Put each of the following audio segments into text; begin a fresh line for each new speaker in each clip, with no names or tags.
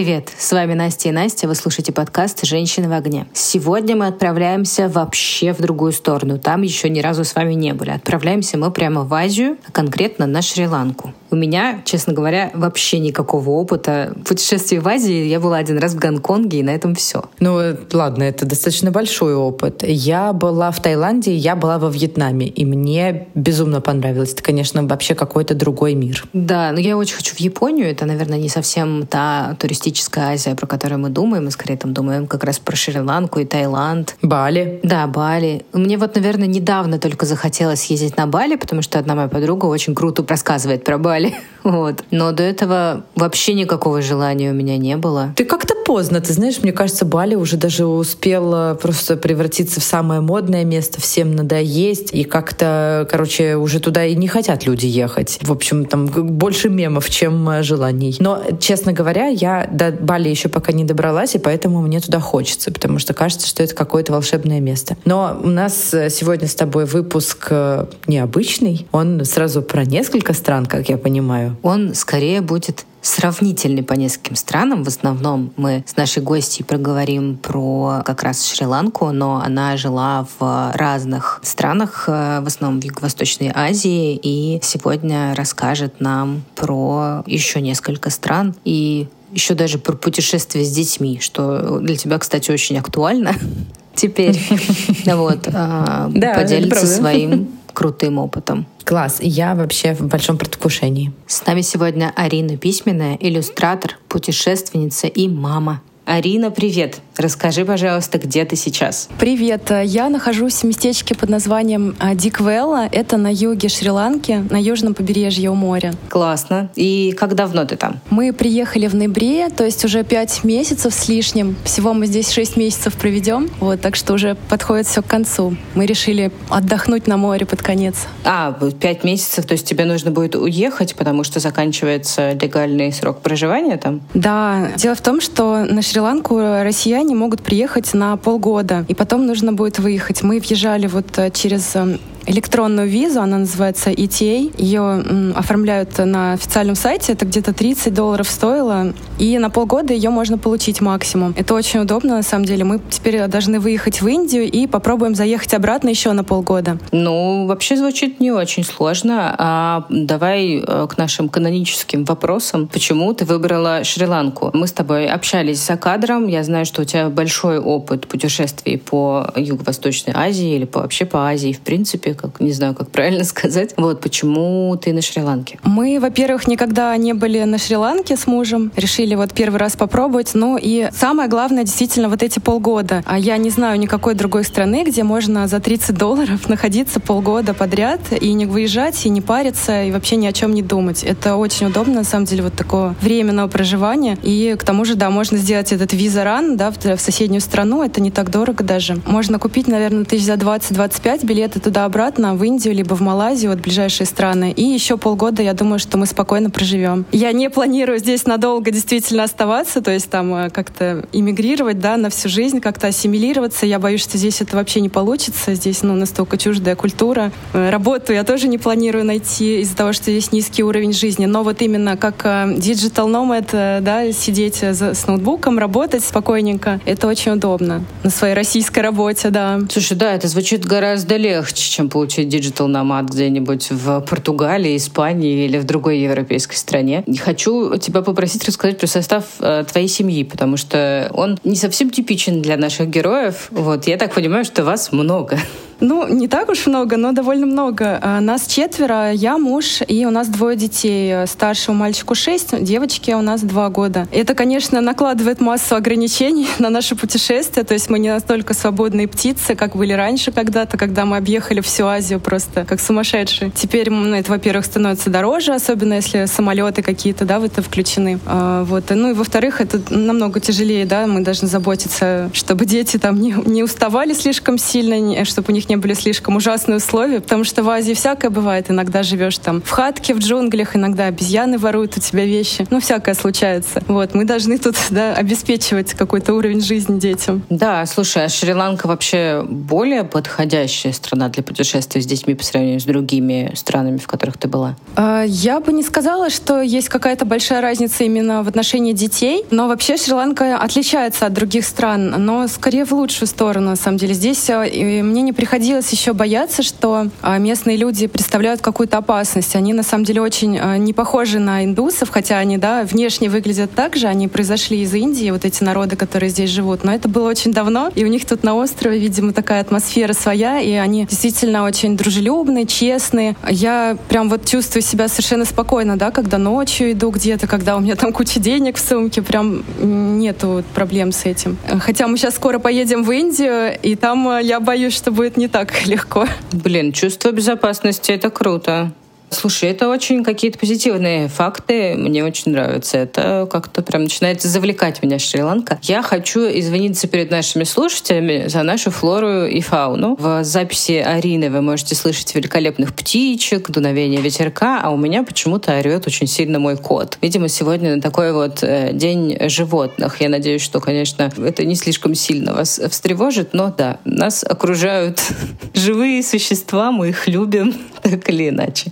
Привет, с вами Настя и Настя, вы слушаете подкаст «Женщины в огне». Сегодня мы отправляемся вообще в другую сторону, там еще ни разу с вами не были. Отправляемся мы прямо в Азию, а конкретно на Шри-Ланку. У меня, честно говоря, вообще никакого опыта путешествий в Азии. Я была один раз в Гонконге, и на этом все.
Ну, ладно, это достаточно большой опыт. Я была в Таиланде, я была во Вьетнаме, и мне безумно понравилось. Это, конечно, вообще какой-то другой мир.
Да, но я очень хочу в Японию. Это, наверное, не совсем та туристическая Азия, про которую мы думаем. Мы скорее там думаем как раз про Шри-Ланку и Таиланд.
Бали.
Да, Бали. Мне вот, наверное, недавно только захотелось ездить на Бали, потому что одна моя подруга очень круто рассказывает про Бали. Вот. Но до этого вообще никакого желания у меня не было.
Ты как-то поздно, ты знаешь, мне кажется, Бали уже даже успел просто превратиться в самое модное место, всем надоесть, и как-то, короче, уже туда и не хотят люди ехать. В общем, там больше мемов, чем э, желаний. Но, честно говоря, я до Бали еще пока не добралась, и поэтому мне туда хочется, потому что кажется, что это какое-то волшебное место. Но у нас э, сегодня с тобой выпуск э, необычный, он сразу про несколько стран, как я понимаю
он скорее будет сравнительный по нескольким странам. В основном мы с нашей гостьей проговорим про как раз Шри-Ланку, но она жила в разных странах, э, в основном в Юго-Восточной Азии, и сегодня расскажет нам про еще несколько стран и еще даже про путешествия с детьми, что для тебя, кстати, очень актуально теперь. Вот, а, поделиться своим крутым опытом.
Класс. Я вообще в большом предвкушении.
С нами сегодня Арина Письменная, иллюстратор, путешественница и мама. Арина, привет! Расскажи, пожалуйста, где ты сейчас?
Привет! Я нахожусь в местечке под названием а, Диквелла. Это на юге Шри-Ланки, на южном побережье у моря.
Классно. И как давно ты там?
Мы приехали в ноябре, то есть уже пять месяцев с лишним. Всего мы здесь шесть месяцев проведем, вот, так что уже подходит все к концу. Мы решили отдохнуть на море под конец.
А, пять месяцев, то есть тебе нужно будет уехать, потому что заканчивается легальный срок проживания там?
Да. Дело в том, что на Шри Шри-Ланку россияне могут приехать на полгода, и потом нужно будет выехать. Мы въезжали вот э, через э, электронную визу, она называется ETA. Ее оформляют на официальном сайте, это где-то 30 долларов стоило, и на полгода ее можно получить максимум. Это очень удобно, на самом деле. Мы теперь должны выехать в Индию и попробуем заехать обратно еще на полгода.
Ну, вообще звучит не очень сложно. А давай э, к нашим каноническим вопросам. Почему ты выбрала Шри-Ланку? Мы с тобой общались за кадром. Я знаю, что у тебя большой опыт путешествий по Юго-Восточной Азии или по, вообще по Азии в принципе как не знаю, как правильно сказать. Вот почему ты на Шри-Ланке?
Мы, во-первых, никогда не были на Шри-Ланке с мужем. Решили вот первый раз попробовать. Ну и самое главное, действительно, вот эти полгода. А я не знаю никакой другой страны, где можно за 30 долларов находиться полгода подряд и не выезжать, и не париться, и вообще ни о чем не думать. Это очень удобно, на самом деле, вот такого временного проживания. И к тому же, да, можно сделать этот виза-ран, да, в, в соседнюю страну. Это не так дорого даже. Можно купить, наверное, тысяч за 20-25 билеты туда-обратно обратно в Индию, либо в Малайзию, вот ближайшие страны. И еще полгода, я думаю, что мы спокойно проживем. Я не планирую здесь надолго действительно оставаться, то есть там э, как-то иммигрировать, да, на всю жизнь, как-то ассимилироваться. Я боюсь, что здесь это вообще не получится. Здесь, ну, настолько чуждая культура. Э, работу я тоже не планирую найти из-за того, что здесь низкий уровень жизни. Но вот именно как э, digital nomad, да, сидеть с ноутбуком, работать спокойненько, это очень удобно. На своей российской работе, да.
Слушай, да, это звучит гораздо легче, чем получить Digital Nomad где-нибудь в Португалии, Испании или в другой европейской стране. И хочу тебя попросить рассказать про состав э, твоей семьи, потому что он не совсем типичен для наших героев. Вот, я так понимаю, что вас много.
Ну, не так уж много, но довольно много. А, нас четверо, я, муж, и у нас двое детей. Старшему мальчику шесть, девочке у нас два года. Это, конечно, накладывает массу ограничений на наше путешествие, то есть мы не настолько свободные птицы, как были раньше когда-то, когда мы объехали всю Азию просто как сумасшедшие. Теперь ну, это, во-первых, становится дороже, особенно если самолеты какие-то, да, в это включены. А, вот. Ну и во-вторых, это намного тяжелее, да, мы должны заботиться, чтобы дети там не, не уставали слишком сильно, чтобы у них не были слишком ужасные условия, потому что в Азии всякое бывает. Иногда живешь там в хатке, в джунглях, иногда обезьяны воруют у тебя вещи. Ну, всякое случается. Вот, мы должны тут да, обеспечивать какой-то уровень жизни детям.
Да, слушай, а Шри-Ланка вообще более подходящая страна для путешествий с детьми по сравнению с другими странами, в которых ты была?
А, я бы не сказала, что есть какая-то большая разница именно в отношении детей, но вообще Шри-Ланка отличается от других стран, но скорее в лучшую сторону, на самом деле. Здесь э, мне не приходилось еще бояться, что а, местные люди представляют какую-то опасность. Они на самом деле очень э, не похожи на индусов, хотя они да, внешне выглядят так же, они произошли из Индии, вот эти народы, которые здесь живут, но это было очень давно, и у них тут на острове, видимо, такая атмосфера своя, и они действительно очень дружелюбные, честные. Я прям вот чувствую себя совершенно спокойно, да, когда ночью иду где-то, когда у меня там куча денег в сумке, прям нету проблем с этим. Хотя мы сейчас скоро поедем в Индию, и там э, я боюсь, что будет не так легко.
Блин, чувство безопасности — это круто. Слушай, это очень какие-то позитивные факты. Мне очень нравится. Это как-то прям начинает завлекать меня Шри-Ланка. Я хочу извиниться перед нашими слушателями за нашу флору и фауну. В записи Арины вы можете слышать великолепных птичек, дуновение ветерка, а у меня почему-то орет очень сильно мой кот. Видимо, сегодня такой вот э, день животных. Я надеюсь, что, конечно, это не слишком сильно вас встревожит, но да, нас окружают живые существа, мы их любим так или иначе.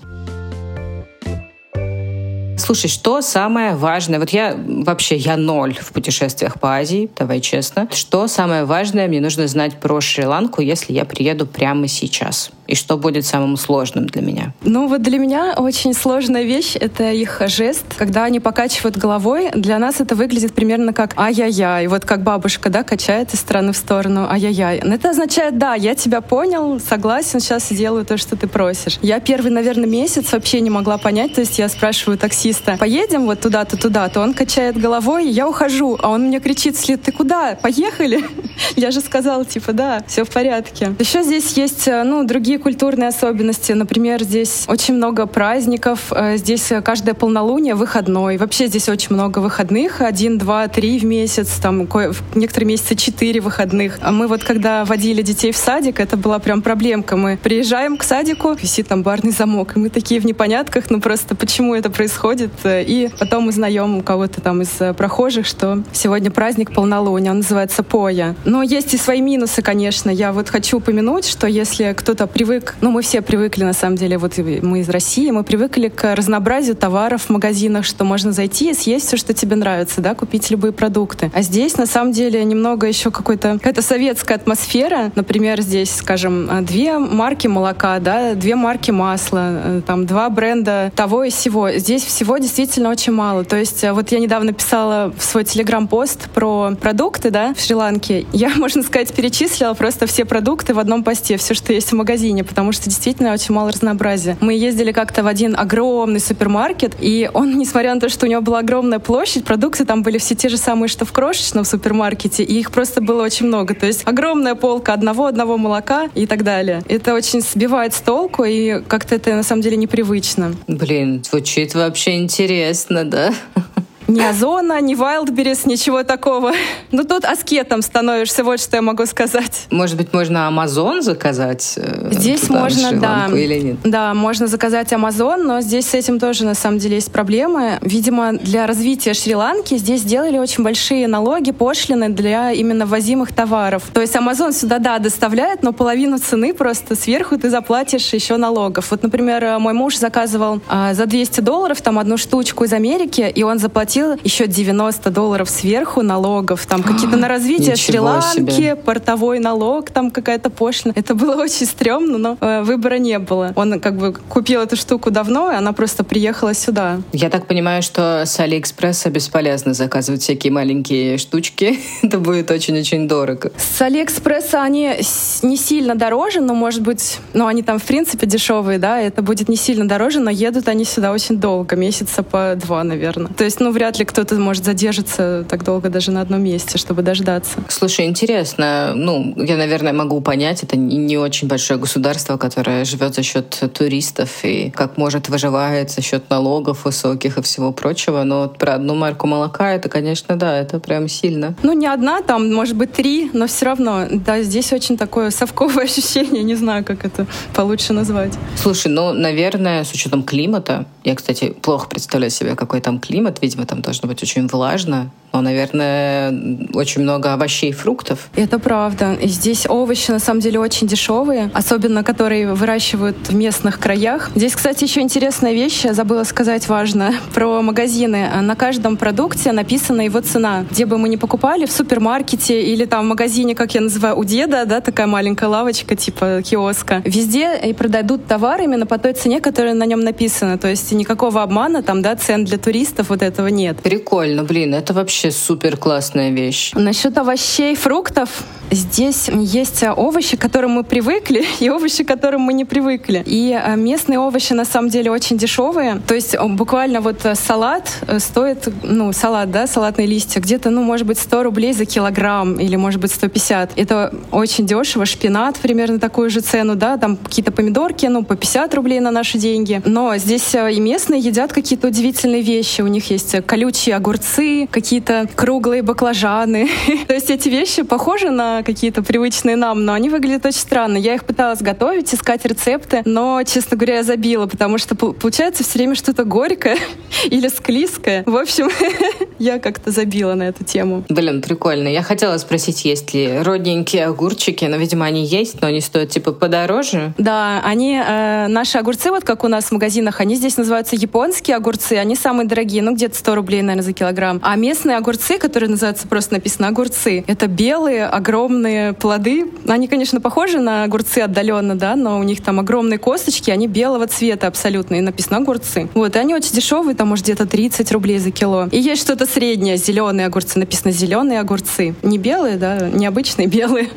Слушай, что самое важное? Вот я вообще, я ноль в путешествиях по Азии, давай честно. Что самое важное мне нужно знать про Шри-Ланку, если я приеду прямо сейчас? И что будет самым сложным для меня?
Ну вот для меня очень сложная вещь — это их жест. Когда они покачивают головой, для нас это выглядит примерно как «ай-яй-яй». Вот как бабушка, да, качает из стороны в сторону «ай-яй-яй». Это означает «да, я тебя понял, согласен, сейчас сделаю то, что ты просишь». Я первый, наверное, месяц вообще не могла понять, то есть я спрашиваю таксиста, поедем вот туда-то, туда-то, он качает головой, я ухожу, а он мне кричит вслед, ты куда? Поехали? Я же сказала, типа, да, все в порядке. Еще здесь есть, э, ну, другие культурные особенности. Например, здесь очень много праздников, э, здесь каждое полнолуние выходной. Вообще здесь очень много выходных, один, два, три в месяц, там некоторые месяцы четыре выходных. А мы вот когда водили детей в садик, это была прям проблемка. Мы приезжаем к садику, висит там барный замок, и мы такие в непонятках, ну просто почему это происходит. Э, и потом узнаем у кого-то там из э, прохожих, что сегодня праздник полнолуния, он называется Поя. Но есть и свои минусы, конечно. Я вот хочу упомянуть, что если кто-то привык, ну мы все привыкли на самом деле, вот мы из России, мы привыкли к разнообразию товаров в магазинах, что можно зайти и съесть все, что тебе нравится, да, купить любые продукты. А здесь на самом деле немного еще какой-то какая-то советская атмосфера. Например, здесь, скажем, э, две марки молока, да, две марки масла, там два бренда того и сего. Здесь всего действительно очень мало. То есть э, вот я недавно писала в свой телеграм-пост про продукты, да, в Шри-Ланке. Я, можно сказать, перечислила просто все продукты в одном посте, все, что есть в магазине, потому что действительно очень мало разнообразия. Мы ездили как-то в один огромный супермаркет, и он, несмотря на то, что у него была огромная площадь, продукты там были все те же самые, что в крошечном супермаркете, и их просто было очень много. То есть огромная полка одного-одного молока и так далее. Это очень сбивает с толку, и как-то это на самом деле непривычно.
Блин, звучит вообще интересно, да?
Ни Озона, ни Wildberries, ничего такого. Ну тут аскетом становишься, вот что я могу сказать.
Может быть, можно Амазон заказать?
Э, здесь туда, можно, да. Или нет? Да, можно заказать Амазон, но здесь с этим тоже на самом деле есть проблемы. Видимо, для развития Шри-Ланки здесь сделали очень большие налоги, пошлины для именно возимых товаров. То есть Амазон сюда, да, доставляет, но половину цены просто сверху ты заплатишь еще налогов. Вот, например, мой муж заказывал а, за 200 долларов там одну штучку из Америки, и он заплатил заплатил еще 90 долларов сверху налогов. Там какие-то на развитие Шри-Ланки, портовой налог, там какая-то пошлина. Это было очень стрёмно, но э, выбора не было. Он как бы купил эту штуку давно, и она просто приехала сюда.
Я так понимаю, что с Алиэкспресса бесполезно заказывать всякие маленькие штучки. Это будет очень-очень дорого.
С Алиэкспресса они не сильно дороже, но, может быть, ну, они там, в принципе, дешевые, да, это будет не сильно дороже, но едут они сюда очень долго, месяца по два, наверное. То есть, ну, вряд вряд ли кто-то может задержаться так долго даже на одном месте, чтобы дождаться.
Слушай, интересно. Ну, я, наверное, могу понять, это не очень большое государство, которое живет за счет туристов и как может выживает за счет налогов высоких и всего прочего. Но вот про одну марку молока, это, конечно, да, это прям сильно.
Ну, не одна, там, может быть, три, но все равно, да, здесь очень такое совковое ощущение, не знаю, как это получше назвать.
Слушай, ну, наверное, с учетом климата, я, кстати, плохо представляю себе, какой там климат, видимо, там должно быть очень влажно, но, наверное, очень много овощей и фруктов.
Это правда. И здесь овощи, на самом деле, очень дешевые, особенно которые выращивают в местных краях. Здесь, кстати, еще интересная вещь, я забыла сказать важно, про магазины. На каждом продукте написана его цена. Где бы мы ни покупали, в супермаркете или там в магазине, как я называю, у деда, да, такая маленькая лавочка, типа киоска. Везде и продадут товар именно по той цене, которая на нем написана. То есть никакого обмана там, да, цен для туристов вот этого нет.
Прикольно, блин, это вообще вообще супер классная вещь.
Насчет овощей, фруктов, Здесь есть овощи, к которым мы привыкли, и овощи, к которым мы не привыкли. И э, местные овощи на самом деле очень дешевые. То есть буквально вот э, салат э, стоит, ну, салат, да, салатные листья, где-то, ну, может быть, 100 рублей за килограмм или, может быть, 150. Это очень дешево. Шпинат примерно такую же цену, да, там какие-то помидорки, ну, по 50 рублей на наши деньги. Но здесь и местные едят какие-то удивительные вещи. У них есть колючие огурцы, какие-то круглые баклажаны. То есть эти вещи похожи на какие-то привычные нам, но они выглядят очень странно. Я их пыталась готовить, искать рецепты, но, честно говоря, я забила, потому что получается все время что-то горькое или склизкое. В общем, я как-то забила на эту тему.
Блин, прикольно. Я хотела спросить, есть ли родненькие огурчики, но, видимо, они есть, но они стоят типа подороже.
Да, они, э, наши огурцы, вот как у нас в магазинах, они здесь называются японские огурцы, они самые дорогие, ну где-то 100 рублей, наверное, за килограмм. А местные огурцы, которые называются просто написано огурцы, это белые, огромные плоды. Они, конечно, похожи на огурцы отдаленно, да, но у них там огромные косточки, они белого цвета абсолютно, и написано огурцы. Вот, и они очень дешевые, там, может, где-то 30 рублей за кило. И есть что-то среднее, зеленые огурцы, написано зеленые огурцы. Не белые, да, не обычные белые,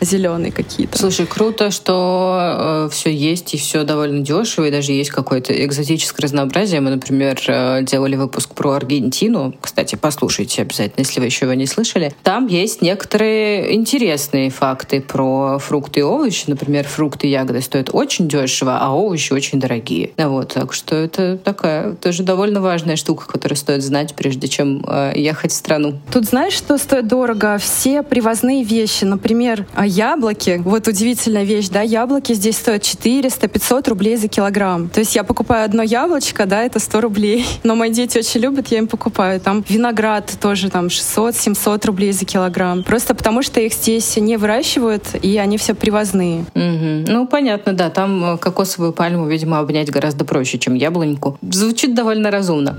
а зеленые какие-то.
Слушай, круто, что э, все есть и все довольно дешево, и даже есть какое-то экзотическое разнообразие. Мы, например, э, делали выпуск про Аргентину. Кстати, послушайте обязательно, если вы еще его не слышали. Там есть некоторые интересные факты про фрукты и овощи. Например, фрукты и ягоды стоят очень дешево, а овощи очень дорогие. Вот, так что это такая тоже довольно важная штука, которую стоит знать, прежде чем э, ехать в страну.
Тут знаешь, что стоит дорого? Все привозные вещи. Например, а яблоки. Вот удивительная вещь, да, яблоки здесь стоят 400-500 рублей за килограмм. То есть я покупаю одно яблочко, да, это 100 рублей. Но мои дети очень любят, я им покупаю. Там виноград тоже там 600-700 рублей за килограмм. Просто потому что их здесь не выращивают, и они все привозные.
Угу. Ну, понятно, да. Там э, кокосовую пальму, видимо, обнять гораздо проще, чем яблоньку. Звучит довольно разумно.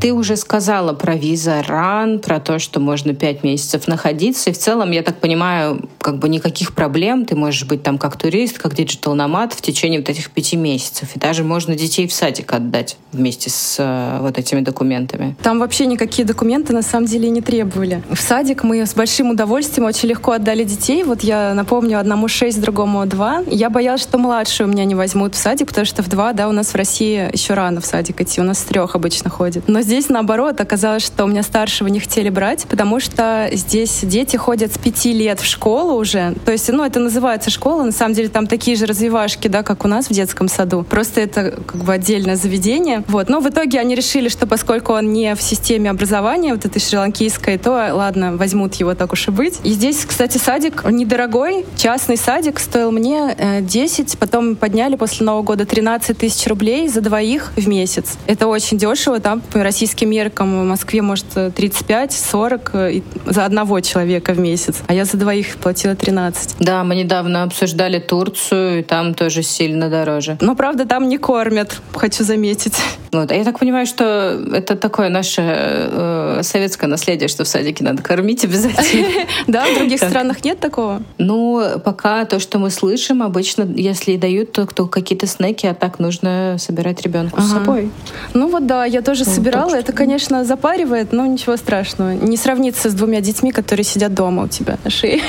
Ты уже сказала про visa run, про то, что можно пять месяцев находиться. И в целом, я так понимаю, как бы никаких проблем. Ты можешь быть там как турист, как digital nomad в течение вот этих пяти месяцев. И даже можно детей в садик отдать вместе с э, вот этими документами.
Там вообще никакие документы на самом деле не требовали. В садик мы с большим удовольствием очень легко отдали детей. Вот я напомню, одному шесть, другому два. Я боялась, что младшие у меня не возьмут в садик, потому что в два, да, у нас в России еще рано в садик идти. У нас с трех обычно ходит. Но Здесь, наоборот, оказалось, что у меня старшего не хотели брать, потому что здесь дети ходят с пяти лет в школу уже. То есть, ну, это называется школа, на самом деле там такие же развивашки, да, как у нас в детском саду. Просто это как бы отдельное заведение. Вот. Но в итоге они решили, что поскольку он не в системе образования, вот этой шри-ланкийской, то ладно, возьмут его так уж и быть. И здесь, кстати, садик недорогой, частный садик стоил мне 10, э, потом подняли после Нового года 13 тысяч рублей за двоих в месяц. Это очень дешево, там по российским меркам в Москве может 35-40 э, за одного человека в месяц, а я за двоих платила 13.
Да, мы недавно обсуждали Турцию, и там тоже сильно дороже.
Но, правда, там не кормят, хочу заметить.
Вот. А я так понимаю, что это такое наше э, советское наследие, что в садике надо кормить обязательно.
Да, в других странах нет такого?
Ну, пока то, что мы слышим, обычно, если дают, то какие-то снеки, а так нужно собирать ребенку с собой.
Ну вот да, я тоже собирала мало. Это, конечно, запаривает, но ничего страшного. Не сравнится с двумя детьми, которые сидят дома у тебя на шее.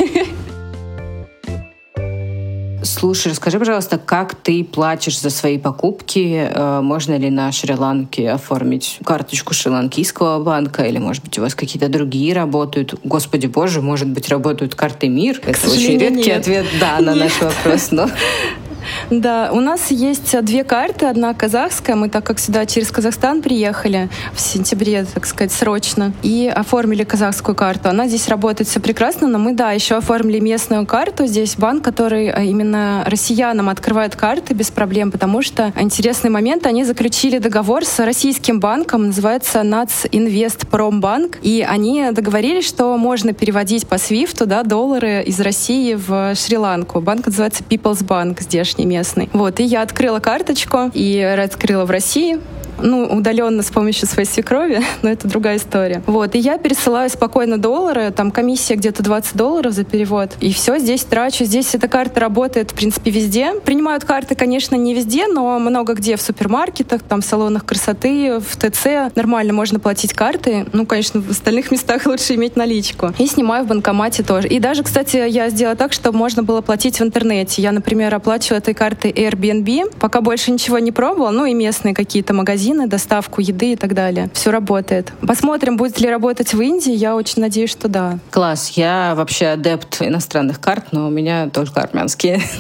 Слушай, расскажи, пожалуйста, как ты платишь за свои покупки? Э, можно ли на Шри-Ланке оформить карточку шри-ланкийского банка? Или, может быть, у вас какие-то другие работают? Господи боже, может быть, работают карты МИР?
К Это очень редкий нет.
ответ «да» на наш вопрос, но...
Да, у нас есть две карты. Одна казахская. Мы так как сюда через Казахстан приехали в сентябре, так сказать, срочно, и оформили казахскую карту. Она здесь работает все прекрасно, но мы, да, еще оформили местную карту. Здесь банк, который э, именно россиянам открывает карты без проблем, потому что интересный момент, они заключили договор с российским банком, называется Нацинвестпромбанк, и они договорились, что можно переводить по Свифту да, доллары из России в Шри-Ланку. Банк называется People's Bank здешний местный. Вот, и я открыла карточку и открыла в России ну, удаленно с помощью своей свекрови, но это другая история. Вот, и я пересылаю спокойно доллары, там комиссия где-то 20 долларов за перевод, и все, здесь трачу. Здесь эта карта работает, в принципе, везде. Принимают карты, конечно, не везде, но много где в супермаркетах, там, в салонах красоты, в ТЦ. Нормально можно платить карты. Ну, конечно, в остальных местах лучше иметь наличку. И снимаю в банкомате тоже. И даже, кстати, я сделала так, чтобы можно было платить в интернете. Я, например, оплачивала этой картой Airbnb, пока больше ничего не пробовала, ну и местные какие-то магазины магазины, доставку еды и так далее. Все работает. Посмотрим, будет ли работать в Индии. Я очень надеюсь, что да.
Класс. Я вообще адепт иностранных карт, но у меня только армянские.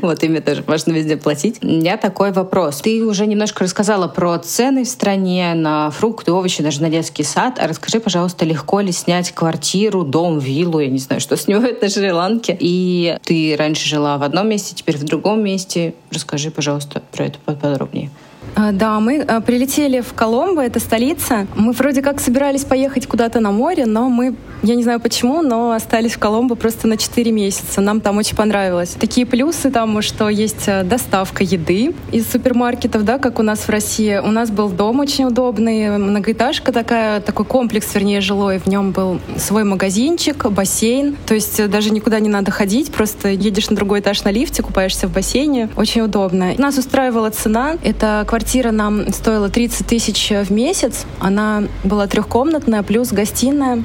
Вот, ими тоже можно везде платить. У меня такой вопрос. Ты уже немножко рассказала про цены в стране на фрукты, овощи, даже на детский сад. А расскажи, пожалуйста, легко ли снять квартиру, дом, виллу, я не знаю, что снимают на Шри-Ланке. И ты раньше жила в одном месте, теперь в другом месте. Расскажи, пожалуйста, про это подробнее.
А, да, мы а, прилетели в Коломбо, это столица. Мы вроде как собирались поехать куда-то на море, но мы, я не знаю почему, но остались в Коломбо просто на 4 месяца. Нам там очень понравилось. Такие плюсы там, что есть а, доставка еды из супермаркетов, да, как у нас в России. У нас был дом очень удобный, многоэтажка такая, такой комплекс, вернее, жилой. В нем был свой магазинчик, бассейн. То есть э, даже никуда не надо ходить, просто едешь на другой этаж на лифте, купаешься в бассейне. Очень удобно. Нас устраивала цена. Это квартира Квартира нам стоила 30 тысяч в месяц. Она была трехкомнатная, плюс гостиная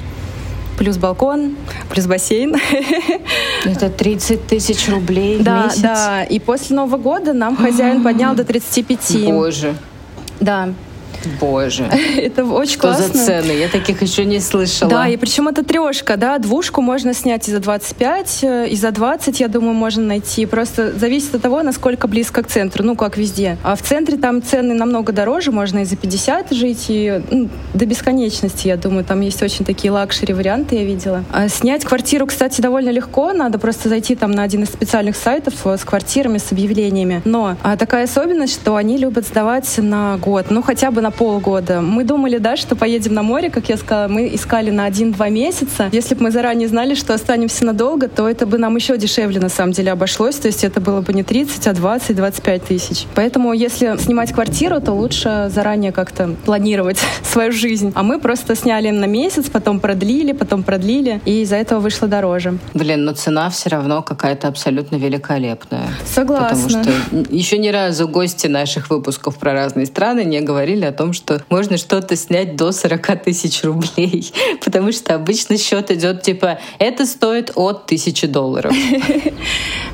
плюс балкон, плюс бассейн.
Это 30 тысяч рублей в
да,
месяц?
Да, и после Нового года нам хозяин поднял до 35.
Боже.
Да.
Боже.
это очень
Что
классно.
за цены? Я таких еще не слышала.
Да, и причем это трешка, да, двушку можно снять и за 25, э, и за 20, я думаю, можно найти. Просто зависит от того, насколько близко к центру, ну, как везде. А в центре там цены намного дороже, можно и за 50 жить, и ну, до бесконечности, я думаю. Там есть очень такие luxury варианты, я видела. А снять квартиру, кстати, довольно легко. Надо просто зайти там на один из специальных сайтов э, с квартирами, с объявлениями. Но а такая особенность, что они любят сдавать на год, ну, хотя бы на полгода. Мы думали, да, что поедем на море, как я сказала, мы искали на один-два месяца. Если бы мы заранее знали, что останемся надолго, то это бы нам еще дешевле на самом деле обошлось, то есть это было бы не 30, а 20-25 тысяч. Поэтому если снимать квартиру, то лучше заранее как-то планировать свою жизнь. А мы просто сняли на месяц, потом продлили, потом продлили, и из-за этого вышло дороже.
Блин, но цена все равно какая-то абсолютно великолепная.
Согласна.
Потому что еще ни разу гости наших выпусков про разные страны не говорили о том, что можно что-то снять до 40 тысяч рублей, потому что обычно счет идет типа это стоит от тысячи долларов.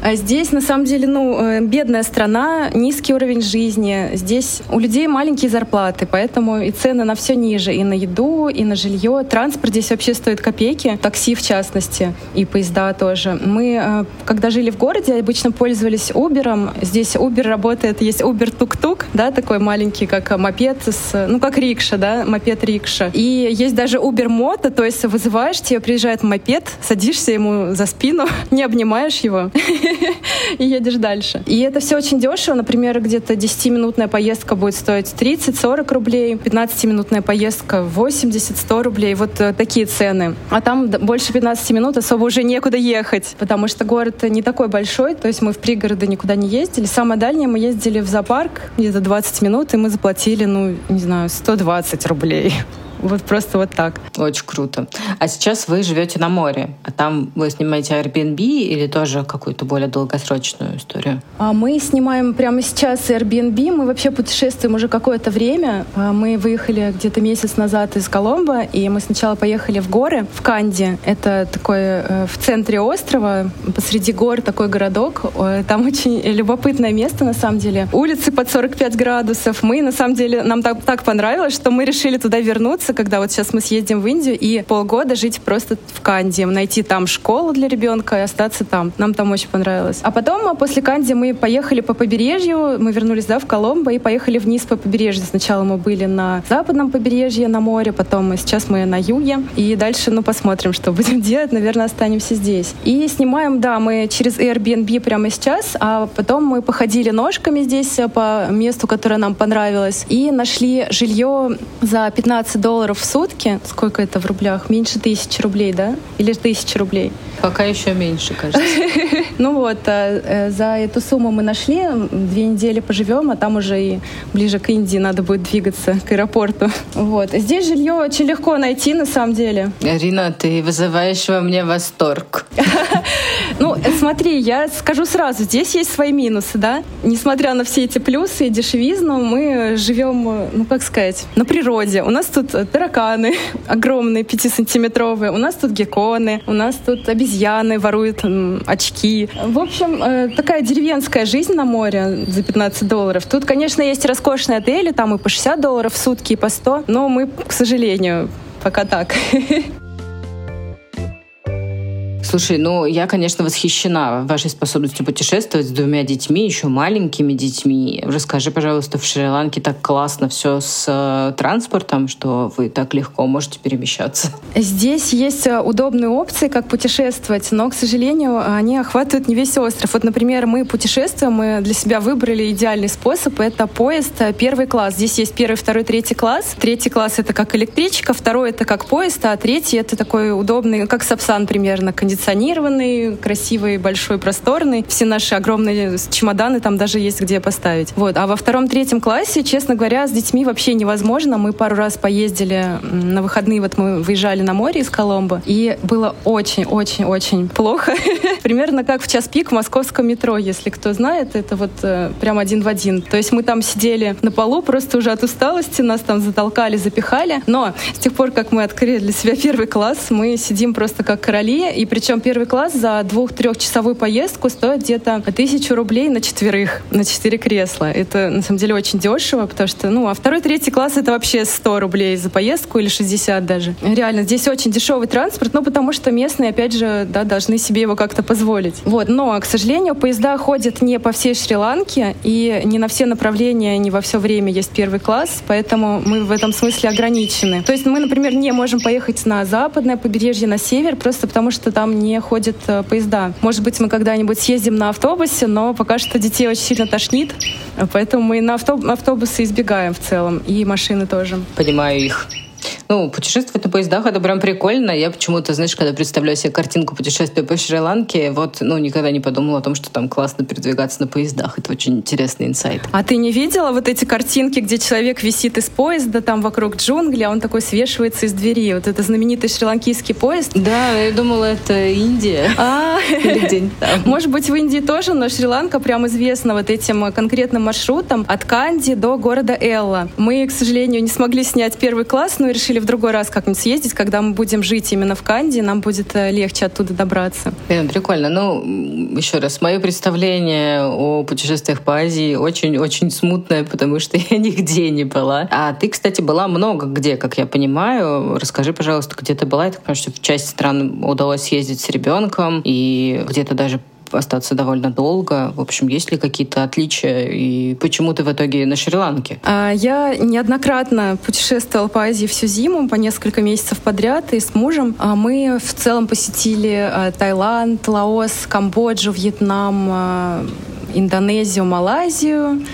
А здесь на самом деле, ну, э, бедная страна, низкий уровень жизни. Здесь у людей маленькие зарплаты, поэтому и цены на все ниже, и на еду, и на жилье. Транспорт здесь вообще стоит копейки, такси в частности, и поезда тоже. Мы, э, когда жили в городе, обычно пользовались Uber. Здесь Uber работает, есть Uber тук-тук, да, такой маленький, как мопед ну, как рикша, да, мопед-рикша. И есть даже Uber-мото, то есть вызываешь, тебе приезжает мопед, садишься ему за спину, не обнимаешь его и едешь дальше. И это все очень дешево. Например, где-то 10-минутная поездка будет стоить 30-40 рублей, 15-минутная поездка 80-100 рублей. Вот э, такие цены. А там больше 15 минут особо уже некуда ехать, потому что город не такой большой, то есть мы в пригороды никуда не ездили. Самое дальнее мы ездили в зоопарк где-то 20 минут, и мы заплатили, ну, не знаю, 120 рублей. Вот просто вот так.
Очень круто. А сейчас вы живете на море, а там вы снимаете Airbnb или тоже какую-то более долгосрочную историю?
А мы снимаем прямо сейчас Airbnb. Мы вообще путешествуем уже какое-то время. А мы выехали где-то месяц назад из Коломбо, и мы сначала поехали в горы, в Канди. Это такой э, в центре острова, посреди гор такой городок. Там очень любопытное место, на самом деле. Улицы под 45 градусов. Мы, на самом деле, нам так, так понравилось, что мы решили туда вернуться, когда вот сейчас мы съездим в Индию, и полгода жить просто в Канди, найти там школу для ребенка и остаться там. Нам там очень понравилось. А потом, а после Канди мы поехали по побережью, мы вернулись, да, в Коломбо и поехали вниз по побережью. Сначала мы были на западном побережье, на море, потом мы, сейчас мы на юге. И дальше, ну, посмотрим, что будем делать. Наверное, останемся здесь. И снимаем, да, мы через Airbnb прямо сейчас, а потом мы походили ножками здесь э, по месту, которое нам понравилось, и нашли жилье за 15 долларов в сутки. Сколько это в рублях? Меньше тысячи рублей, да? Или тысячи рублей?
Пока еще меньше, кажется.
Ну вот, э, э, за эту сумму мы нашли, две недели поживем, а там уже и ближе к Индии надо будет двигаться к аэропорту. Вот. Здесь жилье очень легко найти, на самом деле.
Арина, ты вызываешь во мне восторг.
Ну, смотри, я скажу сразу, здесь есть свои минусы, да? Несмотря на все эти плюсы и дешевизну, мы живем, ну, как сказать, на природе. У нас тут тараканы огромные, пятисантиметровые, у нас тут гекконы, у нас тут обезьяны воруют очки. В общем, э, такая деревенская жизнь на море за 15 долларов. Тут, конечно, есть роскошные отели, там и по 60 долларов в сутки, и по 100, но мы, к сожалению, пока так.
Слушай, ну я, конечно, восхищена вашей способностью путешествовать с двумя детьми, еще маленькими детьми. Расскажи, пожалуйста, в Шри-Ланке так классно все с э, транспортом, что вы так легко можете перемещаться?
Здесь есть э, удобные опции, как путешествовать, но, к сожалению, они охватывают не весь остров. Вот, например, мы путешествуем, мы для себя выбрали идеальный способ. Это поезд э, первый класс. Здесь есть первый, второй, третий класс. Третий класс — это как электричка, второй — это как поезд, а третий — это такой удобный, как Сапсан примерно, кондиционер кондиционированный, красивый, большой, просторный. Все наши огромные чемоданы там даже есть где поставить. Вот. А во втором-третьем классе, честно говоря, с детьми вообще невозможно. Мы пару раз поездили на выходные, вот мы выезжали на море из Коломбо, и было очень-очень-очень плохо. Примерно как в час пик в московском метро, если кто знает, это вот э, прям один в один. То есть мы там сидели на полу просто уже от усталости, нас там затолкали, запихали. Но с тех пор, как мы открыли для себя первый класс, мы сидим просто как короли, и причем причем первый класс за двух-трехчасовую поездку стоит где-то тысячу рублей на четверых, на четыре кресла. Это на самом деле очень дешево, потому что, ну, а второй, третий класс это вообще 100 рублей за поездку или 60 даже. Реально, здесь очень дешевый транспорт, ну, потому что местные, опять же, да, должны себе его как-то позволить. Вот, но, к сожалению, поезда ходят не по всей Шри-Ланке, и не на все направления, не во все время есть первый класс, поэтому мы в этом смысле ограничены. То есть мы, например, не можем поехать на западное побережье, на север, просто потому что там не ходят э, поезда. Может быть, мы когда-нибудь съездим на автобусе, но пока что детей очень сильно тошнит, поэтому мы на автобусы избегаем в целом, и машины тоже.
Понимаю их. Ну, путешествовать на поездах — это прям прикольно. Я почему-то, знаешь, когда представляю себе картинку путешествия по Шри-Ланке, вот, ну, никогда не подумала о том, что там классно передвигаться на поездах. Это очень интересный инсайт.
А ты не видела вот эти картинки, где человек висит из поезда, там вокруг джунгли, а он такой свешивается из двери? Вот это знаменитый шри-ланкийский поезд?
Да, я думала, это Индия. А,
может быть, в Индии тоже, но Шри-Ланка прям известна вот этим конкретным маршрутом от Канди до города Элла. Мы, к сожалению, не смогли снять первый класс, но решили в другой раз как-нибудь съездить, когда мы будем жить именно в Канде, нам будет э, легче оттуда добраться.
Блин, прикольно. Ну, еще раз, мое представление о путешествиях по Азии очень-очень смутное, потому что я нигде не была. А ты, кстати, была много где, как я понимаю. Расскажи, пожалуйста, где ты была? Я так понимаю, что в часть стран удалось съездить с ребенком, и где-то даже остаться довольно долго. В общем, есть ли какие-то отличия и почему ты в итоге на Шри-Ланке?
А, я неоднократно путешествовала по Азии всю зиму, по несколько месяцев подряд, и с мужем. А мы в целом посетили а, Таиланд, Лаос, Камбоджу, Вьетнам, Индонезию, Малайзию,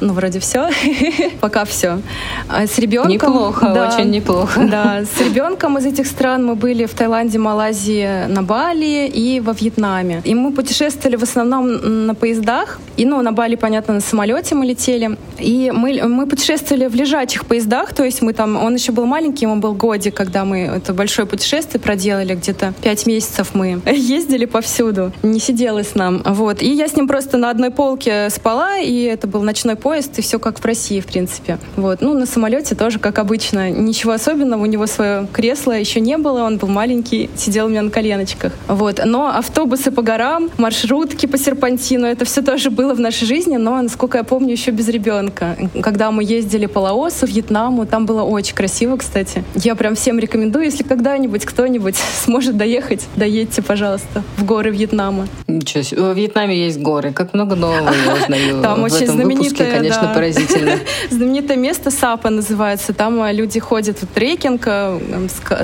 Ну, вроде все. Пока все. А с ребенком...
Неплохо, да, очень неплохо.
Да, с ребенком из этих стран мы были в Таиланде, Малайзии, на Бали и во Вьетнаме. И мы путешествовали в основном на поездах. И, ну, на Бали, понятно, на самолете мы летели. И мы, мы путешествовали в лежачих поездах, то есть мы там... Он еще был маленький, ему был годик, когда мы это большое путешествие проделали, где-то пять месяцев мы ездили повсюду, не сиделось нам. Вот. И я с ним просто на одной полке спала, и это был ночной поезд, и все как в России, в принципе. Вот. Ну, на самолете тоже, как обычно. Ничего особенного, у него свое кресло еще не было, он был маленький, сидел у меня на коленочках. Вот. Но автобусы по горам, маршрутки по серпантину, это все тоже было в нашей жизни, но, насколько я помню, еще без ребенка. Когда мы ездили по Лаосу, Вьетнаму, там было очень красиво, кстати. Я прям всем рекомендую, если когда-нибудь кто-нибудь сможет доехать, доедьте, пожалуйста, в горы Вьетнама.
Ничего себе. В Вьетнаме есть горы. Как много нового я узнаю
Там
в
очень
этом выпуске,
знаменитое,
конечно,
да.
поразительно.
Знаменитое место Сапа называется. Там э, люди ходят в трекинг, э,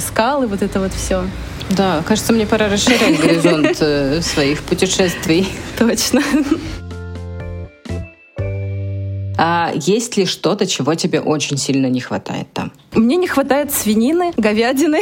скалы, вот это вот все.
Да, кажется, мне пора расширять горизонт э, своих путешествий.
Точно.
А есть ли что-то, чего тебе очень сильно не хватает там?
Мне не хватает свинины, говядины.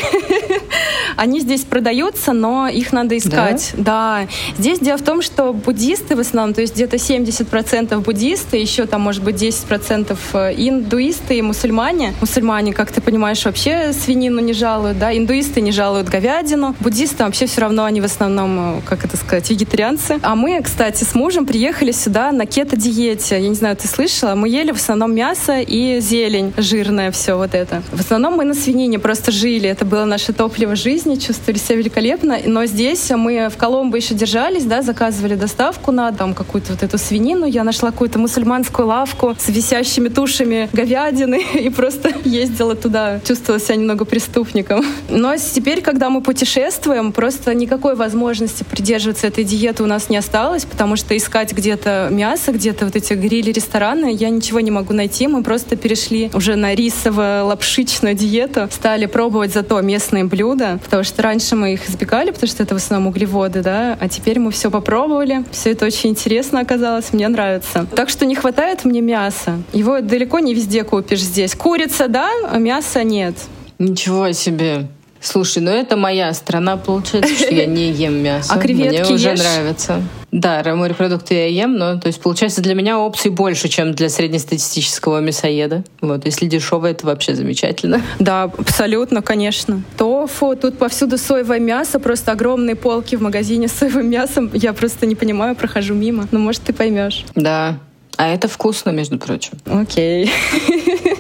Они здесь продаются, но их надо искать. Да? Здесь дело в том, что буддисты в основном, то есть где-то 70% буддисты, еще там может быть 10% индуисты и мусульмане. Мусульмане, как ты понимаешь, вообще свинину не жалуют, да? Индуисты не жалуют говядину. Буддисты вообще все равно, они в основном, как это сказать, вегетарианцы. А мы, кстати, с мужем приехали сюда на кето-диете. Я не знаю, ты слышала? Мы ели в основном мясо и зелень жирное все вот это. В основном мы на свинине просто жили. Это было наше топливо жизни, чувствовали себя великолепно. Но здесь мы в Коломбо еще держались, да, заказывали доставку на дом, какую-то вот эту свинину. Я нашла какую-то мусульманскую лавку с висящими тушами говядины и просто ездила туда. Чувствовала себя немного преступником. Но теперь, когда мы путешествуем, просто никакой возможности придерживаться этой диеты у нас не осталось, потому что искать где-то мясо, где-то вот эти грили-рестораны, я ничего не могу найти. Мы просто перешли уже на рисово-лапшу шичную диету, стали пробовать зато местные блюда, потому что раньше мы их избегали, потому что это в основном углеводы, да, а теперь мы все попробовали, все это очень интересно оказалось, мне нравится. Так что не хватает мне мяса. Его далеко не везде купишь здесь. Курица, да, а мяса нет.
Ничего себе. Слушай, ну это моя страна, получается, что я не ем мясо.
А креветки
Мне уже
ешь?
нравится. Да, морепродукты я ем, но то есть получается для меня опций больше, чем для среднестатистического мясоеда. Вот, если дешевое, это вообще замечательно.
Да, абсолютно, конечно. Тофу, тут повсюду соевое мясо, просто огромные полки в магазине с соевым мясом. Я просто не понимаю, прохожу мимо. Ну, может, ты поймешь.
Да. А это вкусно, между прочим.
Окей.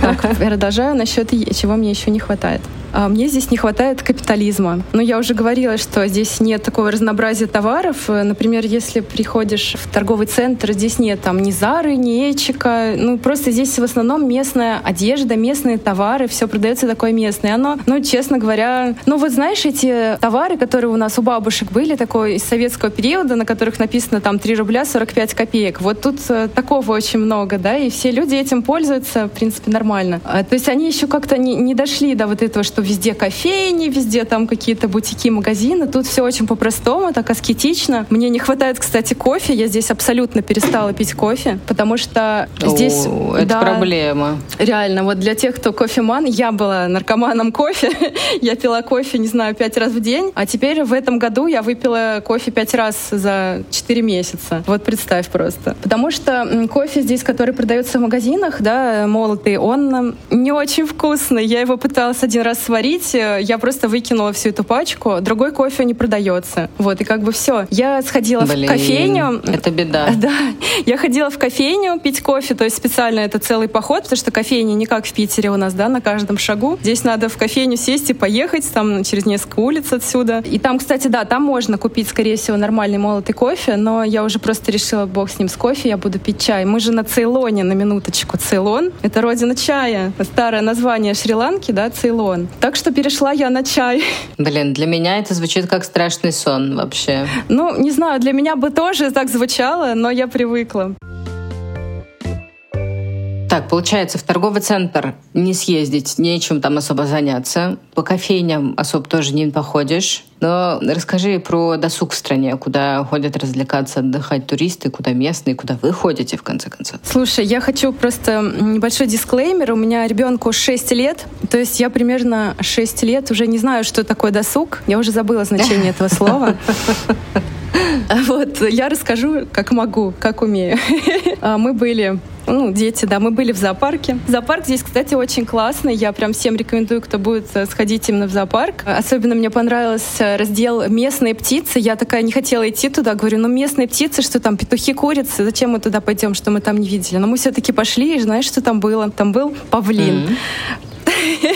Так, продолжаю насчет чего мне еще не хватает. А Мне здесь не хватает капитализма. Но я уже говорила, что здесь нет такого разнообразия товаров. Э, Например, если приходишь в торговый центр, здесь нет там ни Зары, ни Эчика. Ну, просто здесь в основном местная одежда, местные товары, все продается такое местное. Оно, ну, честно говоря, ну, вот знаешь, эти товары, которые у нас у бабушек были, такой из советского периода, на которых написано там 3 рубля 45 копеек. Вот тут э, такого очень много, да, и все люди этим пользуются, в принципе, нормально. А, То есть они еще как-то не, не дошли до вот этого, что везде кофейни, везде там какие-то бутики, магазины. Тут все очень по-простому, так аскетично. Мне не хватает, кстати, кофе. Я здесь абсолютно перестала пить кофе, потому что здесь...
О, это
да,
проблема.
Реально, вот для тех, кто кофеман, я была наркоманом кофе. я пила кофе, не знаю, пять раз в день. А теперь в этом году я выпила кофе пять раз за четыре месяца. Вот представь просто. Потому что кофе здесь, который продается в магазинах, да, молотый, он не очень вкусный. Я его пыталась один раз сварить, э, я просто выкинула всю эту пачку. Другой кофе не продается. Вот, и как бы все. Я сходила
Блин,
в кофейню.
Это беда.
Да, я ходила в кофейню пить кофе, то есть специально это целый поход, потому что кофейни не как в Питере у нас, да, на каждом шагу. Здесь надо в кофейню сесть и поехать, там через несколько улиц отсюда. И там, кстати, да, там можно купить, скорее всего, нормальный молотый кофе, но я уже просто решила, бог с ним, с кофе, я буду пить чай. Мы же на Цейлоне, на минуточку. Цейлон — это родина чая. Старое название Шри-Ланки, да, Цейлон. Так что перешла я на чай.
Блин, для меня это звучит как страшный сон вообще.
Ну, не знаю, для меня бы тоже так звучало, но я привыкла.
Так, получается, в торговый центр не съездить, нечем там особо заняться. По кофейням особо тоже не походишь. Но расскажи про досуг в стране, куда ходят развлекаться, отдыхать туристы, куда местные, куда вы ходите, в конце концов.
Слушай, я хочу просто небольшой дисклеймер. У меня ребенку 6 лет, то есть я примерно 6 лет уже не знаю, что такое досуг. Я уже забыла значение этого слова. Вот, я расскажу, как могу, как умею. А, мы были ну, дети, да, мы были в зоопарке. Зоопарк здесь, кстати, очень классный. Я прям всем рекомендую, кто будет э, сходить именно в зоопарк. Особенно мне понравился раздел «Местные птицы». Я такая не хотела идти туда. Говорю, ну местные птицы, что там, петухи, курицы, зачем мы туда пойдем, что мы там не видели? Но мы все-таки пошли, и знаешь, что там было? Там был павлин. Mm-hmm.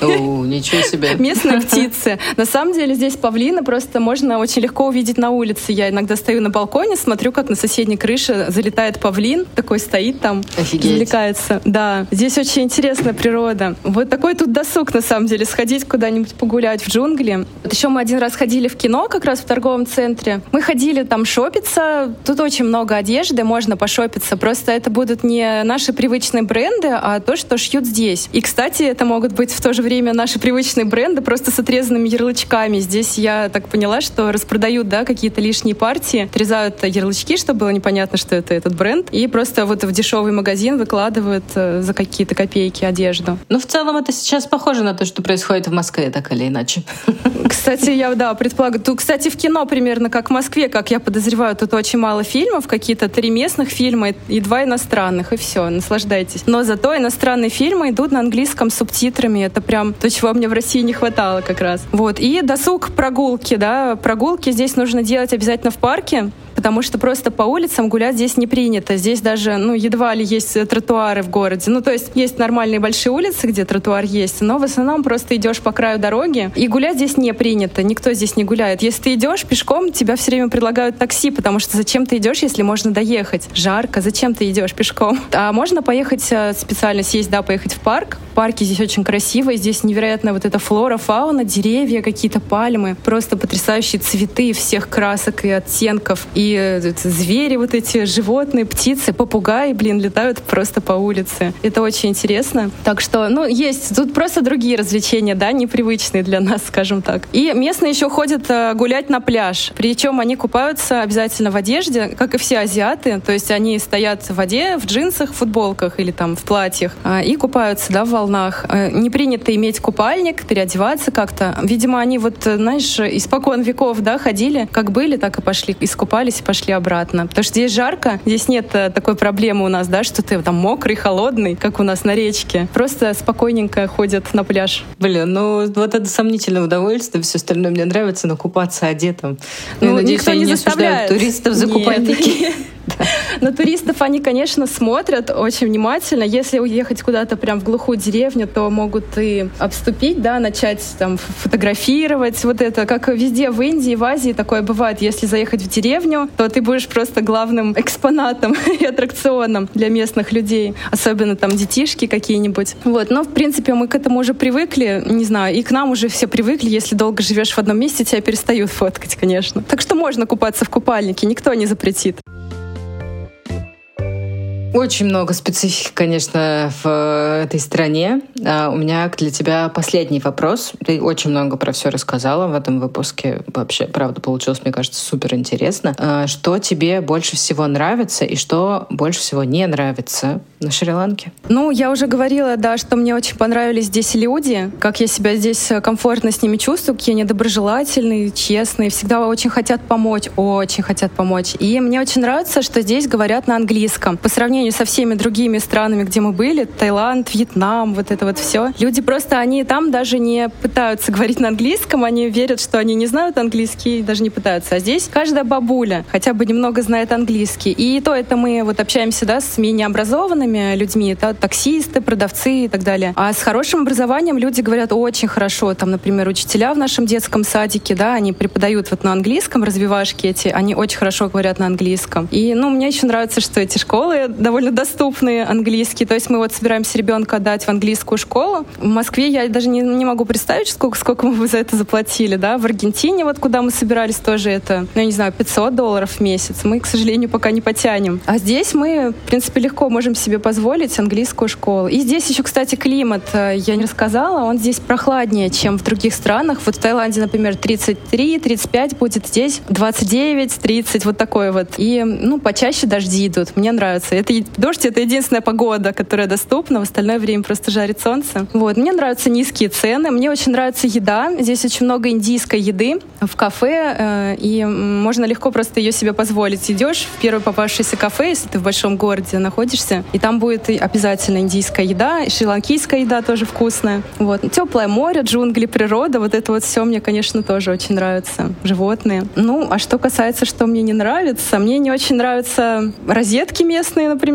О, ничего себе.
Местные птицы. На самом деле здесь павлина просто можно очень легко увидеть на улице. Я иногда стою на балконе, смотрю, как на соседней крыше залетает павлин, такой стоит там, Офигеть. развлекается. Да, здесь очень интересная природа. Вот такой тут досуг, на самом деле, сходить куда-нибудь погулять в джунгли. Вот еще мы один раз ходили в кино, как раз в торговом центре. Мы ходили там шопиться. Тут очень много одежды, можно пошопиться. Просто это будут не наши привычные бренды, а то, что шьют здесь. И, кстати, это могут быть в то же время наши привычные бренды просто с отрезанными ярлычками. Здесь я так поняла, что распродают да, какие-то лишние партии, отрезают ярлычки, чтобы было непонятно, что это этот бренд, и просто вот в дешевый магазин выкладывают э, за какие-то копейки одежду.
Ну, в целом это сейчас похоже на то, что происходит в Москве, так или иначе.
Кстати, я, да, предполагаю. Тут, кстати, в кино примерно как в Москве, как я подозреваю, тут очень мало фильмов, какие-то три местных фильма и два иностранных, и все, наслаждайтесь. Но зато иностранные фильмы идут на английском с субтитрами, это прям то, чего мне в России не хватало как раз. Вот. И досуг прогулки, да. Прогулки здесь нужно делать обязательно в парке, потому что просто по улицам гулять здесь не принято. Здесь даже, ну, едва ли есть тротуары в городе. Ну, то есть есть нормальные большие улицы, где тротуар есть, но в основном просто идешь по краю дороги, и гулять здесь не принято. Никто здесь не гуляет. Если ты идешь пешком, тебя все время предлагают такси, потому что зачем ты идешь, если можно доехать? Жарко, зачем ты идешь пешком? А можно поехать э, специально съесть, да, поехать в парк. В парке здесь очень красиво. Здесь невероятно вот эта флора, фауна, деревья, какие-то пальмы. Просто потрясающие цветы всех красок и оттенков. И э, звери вот эти, животные, птицы, попугаи, блин, летают просто по улице. Это очень интересно. Так что, ну, есть тут просто другие развлечения, да, непривычные для нас, скажем так. И местные еще ходят э, гулять на пляж. Причем они купаются обязательно в одежде, как и все азиаты. То есть они стоят в воде, в джинсах, в футболках или там в платьях э, и купаются, да, в волнах. Не принято принято иметь купальник, переодеваться как-то. Видимо, они вот, знаешь, испокон веков, да, ходили, как были, так и пошли, искупались и пошли обратно. Потому что здесь жарко, здесь нет э, такой проблемы у нас, да, что ты там мокрый, холодный, как у нас на речке. Просто спокойненько ходят на пляж.
Блин, ну вот это сомнительное удовольствие, все остальное мне нравится, но купаться одетым. Ну, ну надеюсь, никто не, не заставляют туристов за купальники.
На туристов они, конечно, смотрят очень внимательно. Если уехать куда-то прям в глухую деревню, то могут и обступить, да, начать там фотографировать. Вот это, как везде в Индии, в Азии такое бывает. Если заехать в деревню, то ты будешь просто главным экспонатом и аттракционом для местных людей. Особенно там детишки какие-нибудь. Вот, но в принципе мы к этому уже привыкли, не знаю, и к нам уже все привыкли. Если долго живешь в одном месте, тебя перестают фоткать, конечно. Так что можно купаться в купальнике, никто не запретит.
Очень много специфики, конечно, в э, этой стране. А у меня для тебя последний вопрос. Ты очень много про все рассказала в этом выпуске. Вообще, правда, получилось, мне кажется, супер интересно. А что тебе больше всего нравится и что больше всего не нравится на Шри-Ланке?
Ну, я уже говорила, да, что мне очень понравились здесь люди, как я себя здесь комфортно с ними чувствую, какие они доброжелательные, честные, всегда очень хотят помочь, очень хотят помочь. И мне очень нравится, что здесь говорят на английском. По сравнению сравнению со всеми другими странами, где мы были, Таиланд, Вьетнам, вот это вот все, люди просто, они там даже не пытаются говорить на английском, они верят, что они не знают английский даже не пытаются. А здесь каждая бабуля хотя бы немного знает английский. И то это мы вот общаемся, да, с менее образованными людьми, это таксисты, продавцы и так далее. А с хорошим образованием люди говорят очень хорошо. Там, например, учителя в нашем детском садике, да, они преподают вот на английском развивашки эти, они очень хорошо говорят на английском. И, ну, мне еще нравится, что эти школы довольно доступный английский. То есть мы вот собираемся ребенка отдать в английскую школу. В Москве я даже не, не могу представить, сколько, сколько мы за это заплатили. Да? В Аргентине, вот куда мы собирались, тоже это, ну, я не знаю, 500 долларов в месяц. Мы, к сожалению, пока не потянем. А здесь мы, в принципе, легко можем себе позволить английскую школу. И здесь еще, кстати, климат, э, я не рассказала, он здесь прохладнее, чем в других странах. Вот в Таиланде, например, 33-35 будет, здесь 29-30, вот такой вот. И, ну, почаще дожди идут. Мне нравится. Это, дождь — это единственная погода, которая доступна. В остальное время просто жарит солнце. Вот. Мне нравятся низкие цены. Мне очень нравится еда. Здесь очень много индийской еды в кафе, э, и можно легко просто ее себе позволить. Идешь в первое попавшееся кафе, если ты в большом городе находишься, и там будет обязательно индийская еда, и шри-ланкийская еда тоже вкусная. Вот. Теплое море, джунгли, природа, вот это вот все мне, конечно, тоже очень нравится. Животные. Ну, а что касается, что мне не нравится, мне не очень нравятся розетки местные, например.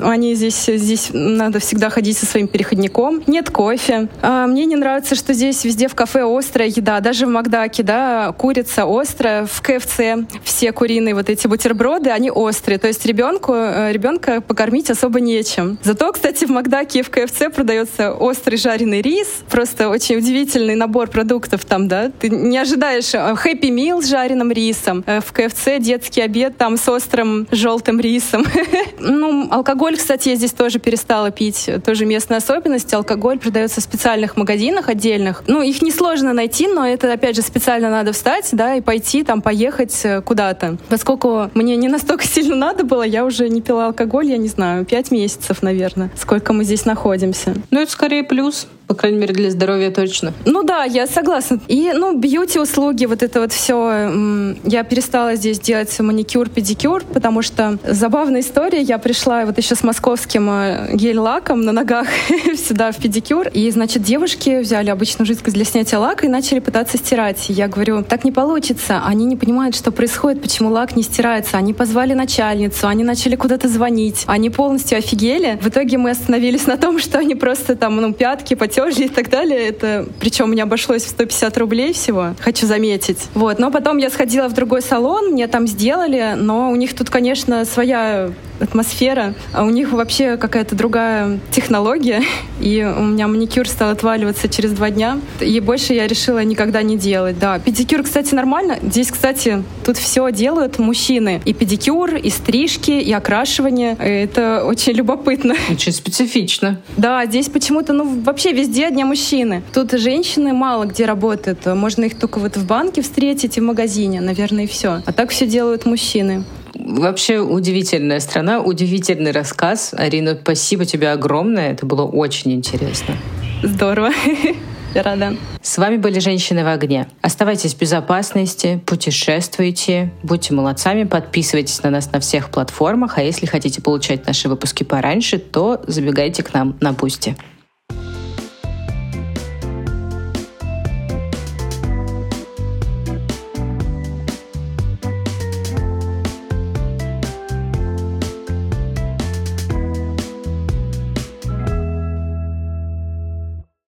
Они здесь, здесь надо всегда ходить со своим переходником. Нет кофе. А мне не нравится, что здесь везде в кафе острая еда. Даже в Макдаке, да, курица острая. В КФЦ все куриные вот эти бутерброды, они острые. То есть ребенку, э, ребенка покормить особо нечем. Зато, кстати, в Макдаке и в КФЦ продается острый жареный рис. Просто очень удивительный набор продуктов там, да. Ты не ожидаешь хэппи мил с жареным рисом. Э, в КФЦ детский обед там с острым желтым рисом. Ну, алкоголь, кстати, я здесь тоже перестала пить. Тоже местная особенность. Алкоголь продается в специальных магазинах отдельных. Ну, их несложно найти, но это, опять же, специально надо встать, да, и пойти там поехать э, куда-то. Поскольку мне не настолько сильно надо было, я уже не пила алкоголь, я не знаю, пять месяцев, наверное, сколько мы здесь находимся.
Ну, это скорее плюс. По крайней мере, для здоровья точно.
Ну да, я согласна. И, ну, бьюти-услуги, вот это вот все. Я перестала здесь делать маникюр, педикюр, потому что забавная история. Я пришла вот еще с московским э, гель-лаком на ногах сюда в педикюр. И, значит, девушки взяли обычную жидкость для снятия лака и начали пытаться стирать. Я говорю, так не получится. Они не понимают, что происходит, почему лак не стирается. Они позвали начальницу, они начали куда-то звонить. Они полностью офигели. В итоге мы остановились на том, что они просто там, ну, пятки потерлись платежи и так далее. Это, причем мне обошлось в 150 рублей всего, хочу заметить. Вот, но потом я сходила в другой салон, мне там сделали, но у них тут, конечно, своя атмосфера, а у них вообще какая-то другая технология, и у меня маникюр стал отваливаться через два дня, и больше я решила никогда не делать, да. Педикюр, кстати, нормально. Здесь, кстати, тут все делают мужчины. И педикюр, и стрижки, и окрашивание. Это очень любопытно.
Очень специфично.
Да, здесь почему-то, ну, вообще везде одни мужчины. Тут женщины мало где работают. Можно их только вот в банке встретить и в магазине, наверное, и все. А так все делают мужчины.
Вообще удивительная страна, удивительный рассказ. Арина, спасибо тебе огромное. Это было очень интересно.
Здорово. Я рада.
С вами были «Женщины в огне». Оставайтесь в безопасности, путешествуйте, будьте молодцами, подписывайтесь на нас на всех платформах, а если хотите получать наши выпуски пораньше, то забегайте к нам на Пусти.